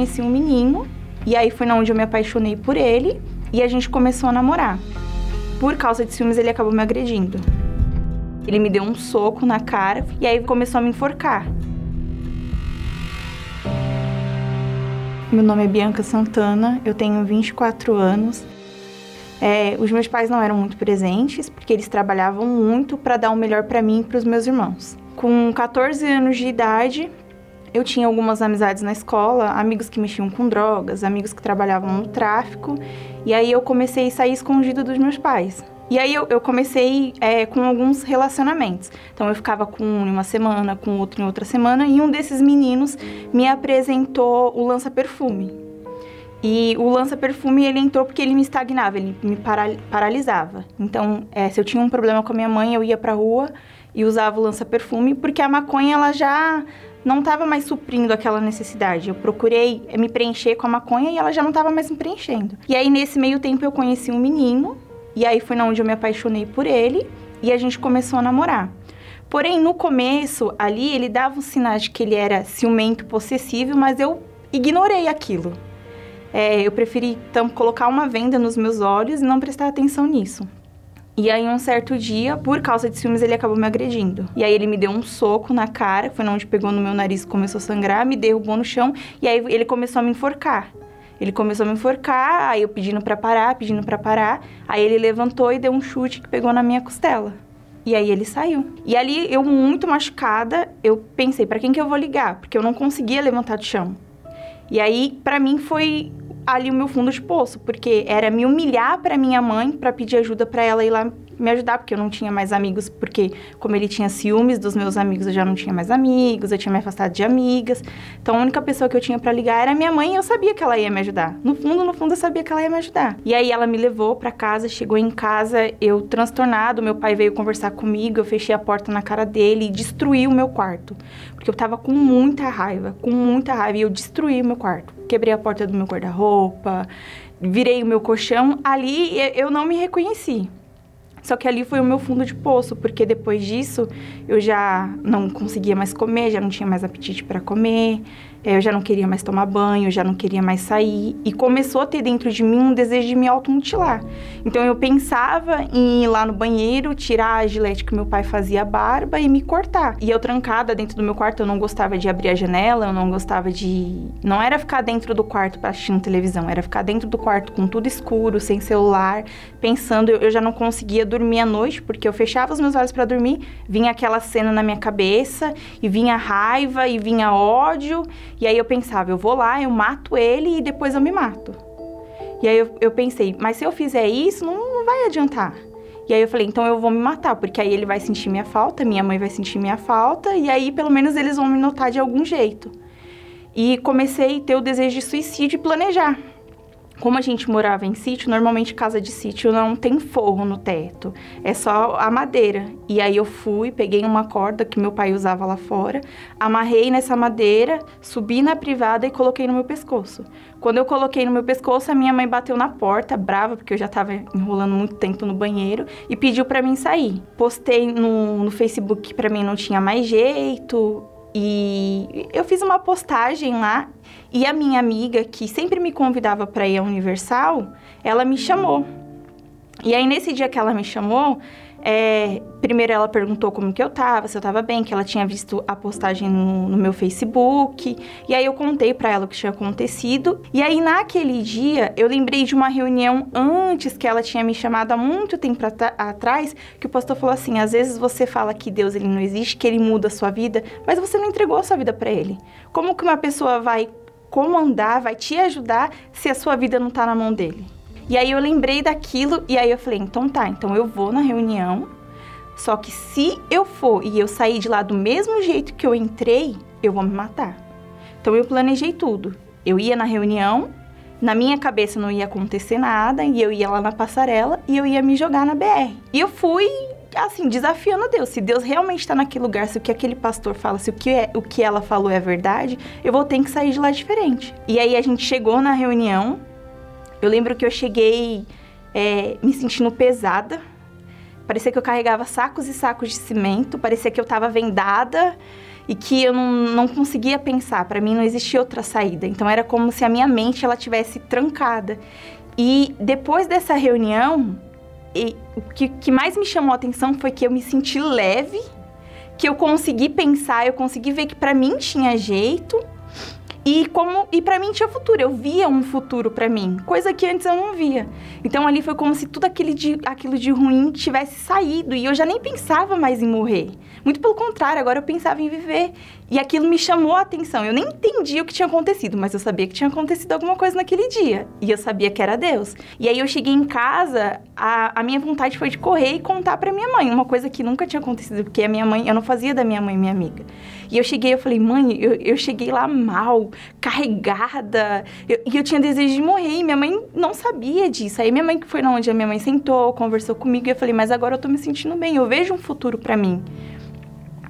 conheci um menino e aí foi onde eu me apaixonei por ele e a gente começou a namorar. Por causa de ciúmes, ele acabou me agredindo. Ele me deu um soco na cara e aí começou a me enforcar. Meu nome é Bianca Santana, eu tenho 24 anos. É, os meus pais não eram muito presentes porque eles trabalhavam muito para dar o melhor para mim e para os meus irmãos. Com 14 anos de idade, eu tinha algumas amizades na escola, amigos que mexiam com drogas, amigos que trabalhavam no tráfico, e aí eu comecei a sair escondido dos meus pais. E aí eu, eu comecei é, com alguns relacionamentos. Então eu ficava com um em uma semana, com outro em outra semana, e um desses meninos me apresentou o lança-perfume. E o lança-perfume ele entrou porque ele me estagnava, ele me para, paralisava. Então, é, se eu tinha um problema com a minha mãe, eu ia pra rua e usava o lança-perfume, porque a maconha ela já não estava mais suprindo aquela necessidade. Eu procurei me preencher com a maconha e ela já não estava mais me preenchendo. E aí, nesse meio tempo, eu conheci um menino, e aí foi onde eu me apaixonei por ele, e a gente começou a namorar. Porém, no começo, ali, ele dava um sinais de que ele era ciumento, possessivo, mas eu ignorei aquilo. É, eu preferi, então, colocar uma venda nos meus olhos e não prestar atenção nisso. E aí, um certo dia, por causa de ciúmes, ele acabou me agredindo. E aí, ele me deu um soco na cara, foi onde pegou no meu nariz, começou a sangrar, me derrubou no chão, e aí ele começou a me enforcar. Ele começou a me enforcar, aí eu pedindo para parar, pedindo para parar. Aí ele levantou e deu um chute que pegou na minha costela. E aí ele saiu. E ali eu muito machucada, eu pensei, para quem que eu vou ligar? Porque eu não conseguia levantar do chão. E aí para mim foi ali o meu fundo de poço, porque era me humilhar para minha mãe para pedir ajuda para ela ir lá me ajudar, porque eu não tinha mais amigos, porque como ele tinha ciúmes dos meus amigos, eu já não tinha mais amigos, eu tinha me afastado de amigas. Então a única pessoa que eu tinha para ligar era minha mãe e eu sabia que ela ia me ajudar. No fundo, no fundo eu sabia que ela ia me ajudar. E aí ela me levou para casa, chegou em casa, eu transtornado, meu pai veio conversar comigo, eu fechei a porta na cara dele e destruí o meu quarto. Porque eu tava com muita raiva, com muita raiva, e eu destruí o meu quarto. Quebrei a porta do meu guarda-roupa, virei o meu colchão. Ali eu não me reconheci. Só que ali foi o meu fundo de poço, porque depois disso eu já não conseguia mais comer, já não tinha mais apetite para comer, eu já não queria mais tomar banho, já não queria mais sair. E começou a ter dentro de mim um desejo de me automutilar. Então eu pensava em ir lá no banheiro, tirar a gilete que meu pai fazia a barba e me cortar. E eu trancada dentro do meu quarto, eu não gostava de abrir a janela, eu não gostava de. Não era ficar dentro do quarto para assistir televisão, era ficar dentro do quarto com tudo escuro, sem celular, pensando. Eu já não conseguia dormir à noite, porque eu fechava os meus olhos para dormir, vinha aquela cena na minha cabeça, e vinha raiva, e vinha ódio. E aí eu pensava, eu vou lá, eu mato ele e depois eu me mato. E aí eu, eu pensei, mas se eu fizer isso, não, não vai adiantar. E aí eu falei, então eu vou me matar, porque aí ele vai sentir minha falta, minha mãe vai sentir minha falta, e aí pelo menos eles vão me notar de algum jeito. E comecei a ter o desejo de suicídio e planejar. Como a gente morava em sítio, normalmente casa de sítio não tem forro no teto, é só a madeira. E aí eu fui, peguei uma corda que meu pai usava lá fora, amarrei nessa madeira, subi na privada e coloquei no meu pescoço. Quando eu coloquei no meu pescoço, a minha mãe bateu na porta, brava, porque eu já estava enrolando muito tempo no banheiro, e pediu para mim sair. Postei no, no Facebook que para mim não tinha mais jeito, e eu fiz uma postagem lá e a minha amiga, que sempre me convidava para ir à Universal, ela me chamou. E aí, nesse dia que ela me chamou, é, primeiro ela perguntou como que eu tava, se eu tava bem, que ela tinha visto a postagem no, no meu Facebook. E aí eu contei para ela o que tinha acontecido. E aí naquele dia eu lembrei de uma reunião antes que ela tinha me chamado há muito tempo atrás, que o pastor falou assim: às vezes você fala que Deus ele não existe, que ele muda a sua vida, mas você não entregou a sua vida para ele. Como que uma pessoa vai comandar, vai te ajudar se a sua vida não tá na mão dele? E aí eu lembrei daquilo e aí eu falei, então tá, então eu vou na reunião. Só que se eu for e eu sair de lá do mesmo jeito que eu entrei, eu vou me matar. Então eu planejei tudo. Eu ia na reunião, na minha cabeça não ia acontecer nada, e eu ia lá na passarela e eu ia me jogar na BR. E eu fui assim, desafiando Deus. Se Deus realmente está naquele lugar, se o que aquele pastor fala, se o que, é, o que ela falou é verdade, eu vou ter que sair de lá diferente. E aí a gente chegou na reunião, eu lembro que eu cheguei é, me sentindo pesada. Parecia que eu carregava sacos e sacos de cimento. Parecia que eu estava vendada e que eu não, não conseguia pensar. Para mim não existia outra saída. Então era como se a minha mente ela tivesse trancada. E depois dessa reunião, e, o que, que mais me chamou a atenção foi que eu me senti leve, que eu consegui pensar, eu consegui ver que para mim tinha jeito e como e para mim tinha futuro, eu via um futuro para mim, coisa que antes eu não via. Então ali foi como se tudo aquele de, aquilo de ruim tivesse saído e eu já nem pensava mais em morrer. Muito pelo contrário, agora eu pensava em viver. E aquilo me chamou a atenção. Eu nem entendi o que tinha acontecido, mas eu sabia que tinha acontecido alguma coisa naquele dia. E eu sabia que era Deus. E aí eu cheguei em casa, a, a minha vontade foi de correr e contar para minha mãe, uma coisa que nunca tinha acontecido, porque a minha mãe, eu não fazia da minha mãe minha amiga. E eu cheguei, eu falei, mãe, eu, eu cheguei lá mal, carregada, eu, e eu tinha desejo de morrer, e minha mãe não sabia disso. Aí minha mãe que foi na onde a minha mãe sentou, conversou comigo, e eu falei, mas agora eu tô me sentindo bem, eu vejo um futuro para mim.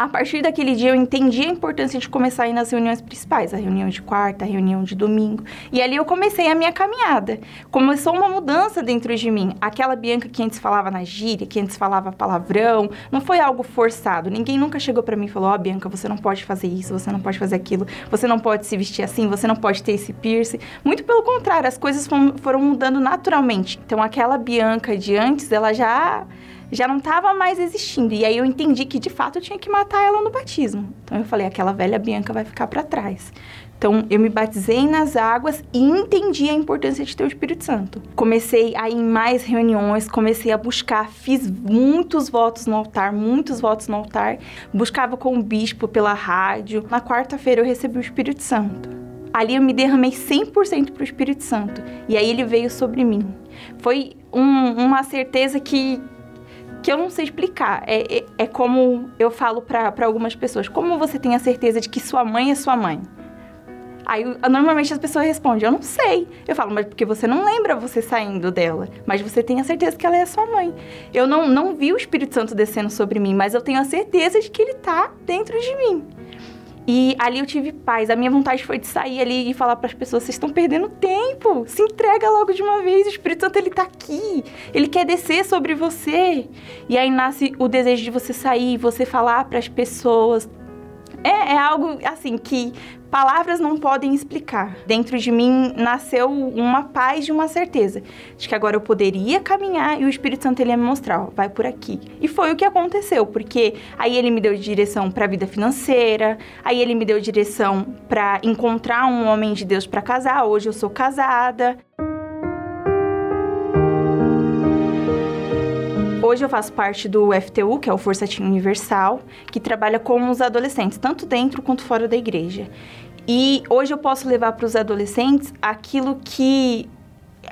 A partir daquele dia eu entendi a importância de começar a ir nas reuniões principais, a reunião de quarta, a reunião de domingo. E ali eu comecei a minha caminhada. Começou uma mudança dentro de mim. Aquela Bianca que antes falava na gíria, que antes falava palavrão, não foi algo forçado. Ninguém nunca chegou para mim e falou: "Ó, oh, Bianca, você não pode fazer isso, você não pode fazer aquilo, você não pode se vestir assim, você não pode ter esse piercing". Muito pelo contrário, as coisas foram mudando naturalmente. Então aquela Bianca de antes, ela já já não estava mais existindo. E aí eu entendi que de fato eu tinha que matar ela no batismo. Então eu falei, aquela velha Bianca vai ficar para trás. Então eu me batizei nas águas e entendi a importância de ter o Espírito Santo. Comecei a ir em mais reuniões, comecei a buscar, fiz muitos votos no altar, muitos votos no altar, buscava com o bispo pela rádio. Na quarta-feira eu recebi o Espírito Santo. Ali eu me derramei 100% para o Espírito Santo. E aí ele veio sobre mim. Foi um, uma certeza que que eu não sei explicar. É, é, é como eu falo para algumas pessoas: como você tem a certeza de que sua mãe é sua mãe? Aí, normalmente as pessoas respondem, eu não sei. Eu falo, mas porque você não lembra você saindo dela. Mas você tem a certeza que ela é sua mãe. Eu não, não vi o Espírito Santo descendo sobre mim, mas eu tenho a certeza de que ele está dentro de mim. E ali eu tive paz. A minha vontade foi de sair ali e falar para as pessoas: vocês estão perdendo tempo. Se entrega logo de uma vez. O Espírito Santo ele tá aqui. Ele quer descer sobre você. E aí nasce o desejo de você sair, você falar para as pessoas. É, é algo assim que palavras não podem explicar. Dentro de mim nasceu uma paz e uma certeza de que agora eu poderia caminhar e o Espírito Santo ele ia me mostrar, ó, vai por aqui. E foi o que aconteceu, porque aí ele me deu direção para a vida financeira, aí ele me deu direção para encontrar um homem de Deus para casar. Hoje eu sou casada. Hoje eu faço parte do FTU, que é o Força Team Universal, que trabalha com os adolescentes, tanto dentro quanto fora da igreja. E hoje eu posso levar para os adolescentes aquilo que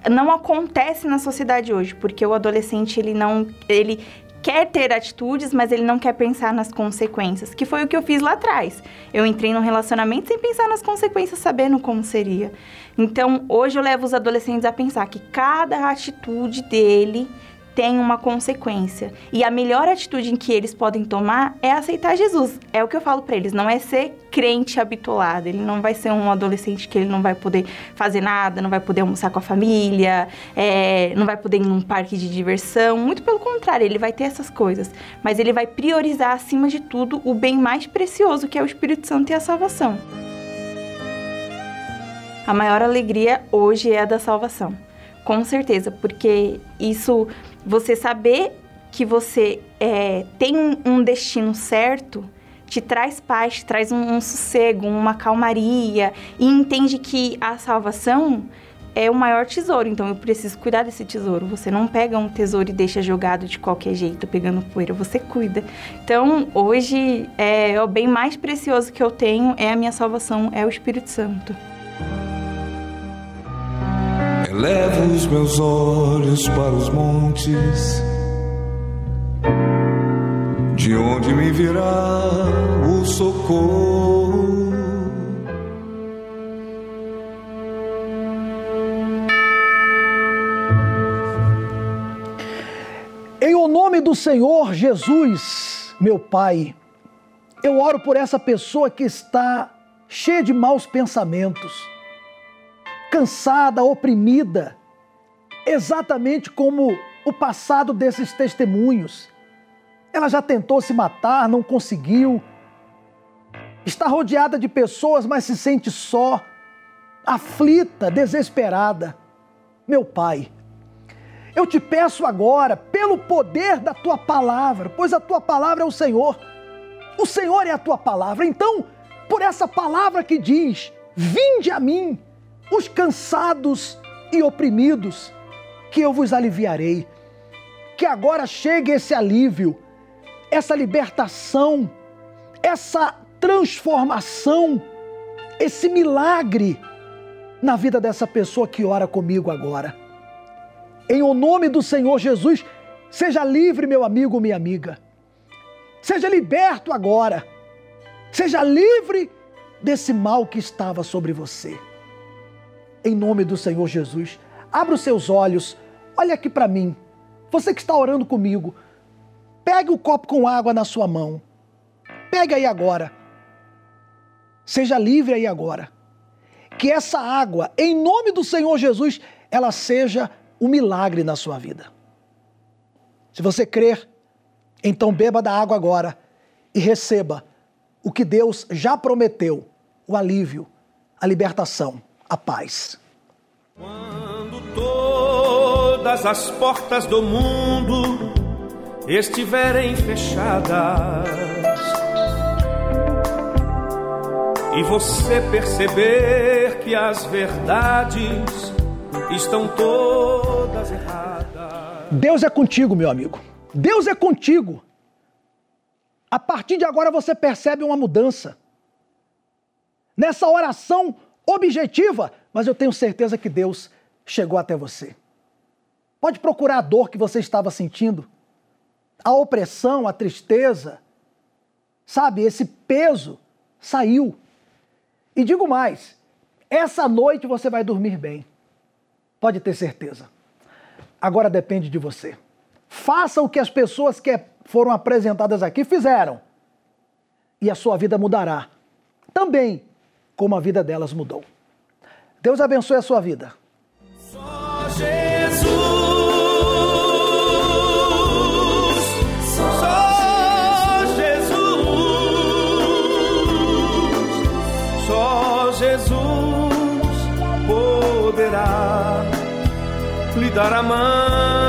não acontece na sociedade hoje, porque o adolescente ele não ele quer ter atitudes, mas ele não quer pensar nas consequências, que foi o que eu fiz lá atrás. Eu entrei num relacionamento sem pensar nas consequências, sabendo como seria. Então, hoje eu levo os adolescentes a pensar que cada atitude dele tem uma consequência. E a melhor atitude em que eles podem tomar é aceitar Jesus. É o que eu falo para eles, não é ser crente habituado. Ele não vai ser um adolescente que ele não vai poder fazer nada, não vai poder almoçar com a família, é, não vai poder ir num parque de diversão. Muito pelo contrário, ele vai ter essas coisas. Mas ele vai priorizar, acima de tudo, o bem mais precioso, que é o Espírito Santo e a salvação. A maior alegria hoje é a da salvação. Com certeza, porque isso você saber que você é, tem um, destino certo te traz paz, te traz um, um sossego, uma calmaria e entende que a salvação é o maior tesouro, então eu preciso cuidar desse tesouro. Você não pega um tesouro e deixa jogado de qualquer jeito, pegando poeira, você cuida. Então, hoje, é, o bem mais precioso que eu tenho é a minha salvação, é o Espírito Santo. Elevo os meus olhos para os montes, de onde me virá o socorro. Em o nome do Senhor Jesus, meu Pai, eu oro por essa pessoa que está cheia de maus pensamentos cansada, oprimida, exatamente como o passado desses testemunhos. Ela já tentou se matar, não conseguiu. Está rodeada de pessoas, mas se sente só, aflita, desesperada. Meu Pai, eu te peço agora, pelo poder da tua palavra, pois a tua palavra é o Senhor. O Senhor é a tua palavra. Então, por essa palavra que diz: Vinde a mim os cansados e oprimidos, que eu vos aliviarei. Que agora chegue esse alívio, essa libertação, essa transformação, esse milagre na vida dessa pessoa que ora comigo agora. Em o nome do Senhor Jesus, seja livre, meu amigo, minha amiga. Seja liberto agora. Seja livre desse mal que estava sobre você em nome do Senhor Jesus. Abra os seus olhos, olha aqui para mim. Você que está orando comigo, pegue o copo com água na sua mão. Pegue aí agora. Seja livre aí agora. Que essa água, em nome do Senhor Jesus, ela seja um milagre na sua vida. Se você crer, então beba da água agora e receba o que Deus já prometeu: o alívio, a libertação a paz. Quando todas as portas do mundo estiverem fechadas e você perceber que as verdades estão todas erradas. Deus é contigo, meu amigo. Deus é contigo. A partir de agora você percebe uma mudança. Nessa oração objetiva, mas eu tenho certeza que Deus chegou até você. Pode procurar a dor que você estava sentindo, a opressão, a tristeza, sabe, esse peso saiu. E digo mais, essa noite você vai dormir bem. Pode ter certeza. Agora depende de você. Faça o que as pessoas que foram apresentadas aqui fizeram. E a sua vida mudará. Também como a vida delas mudou. Deus abençoe a sua vida. Só Jesus. Só Jesus. Só Jesus poderá lhe dar a mão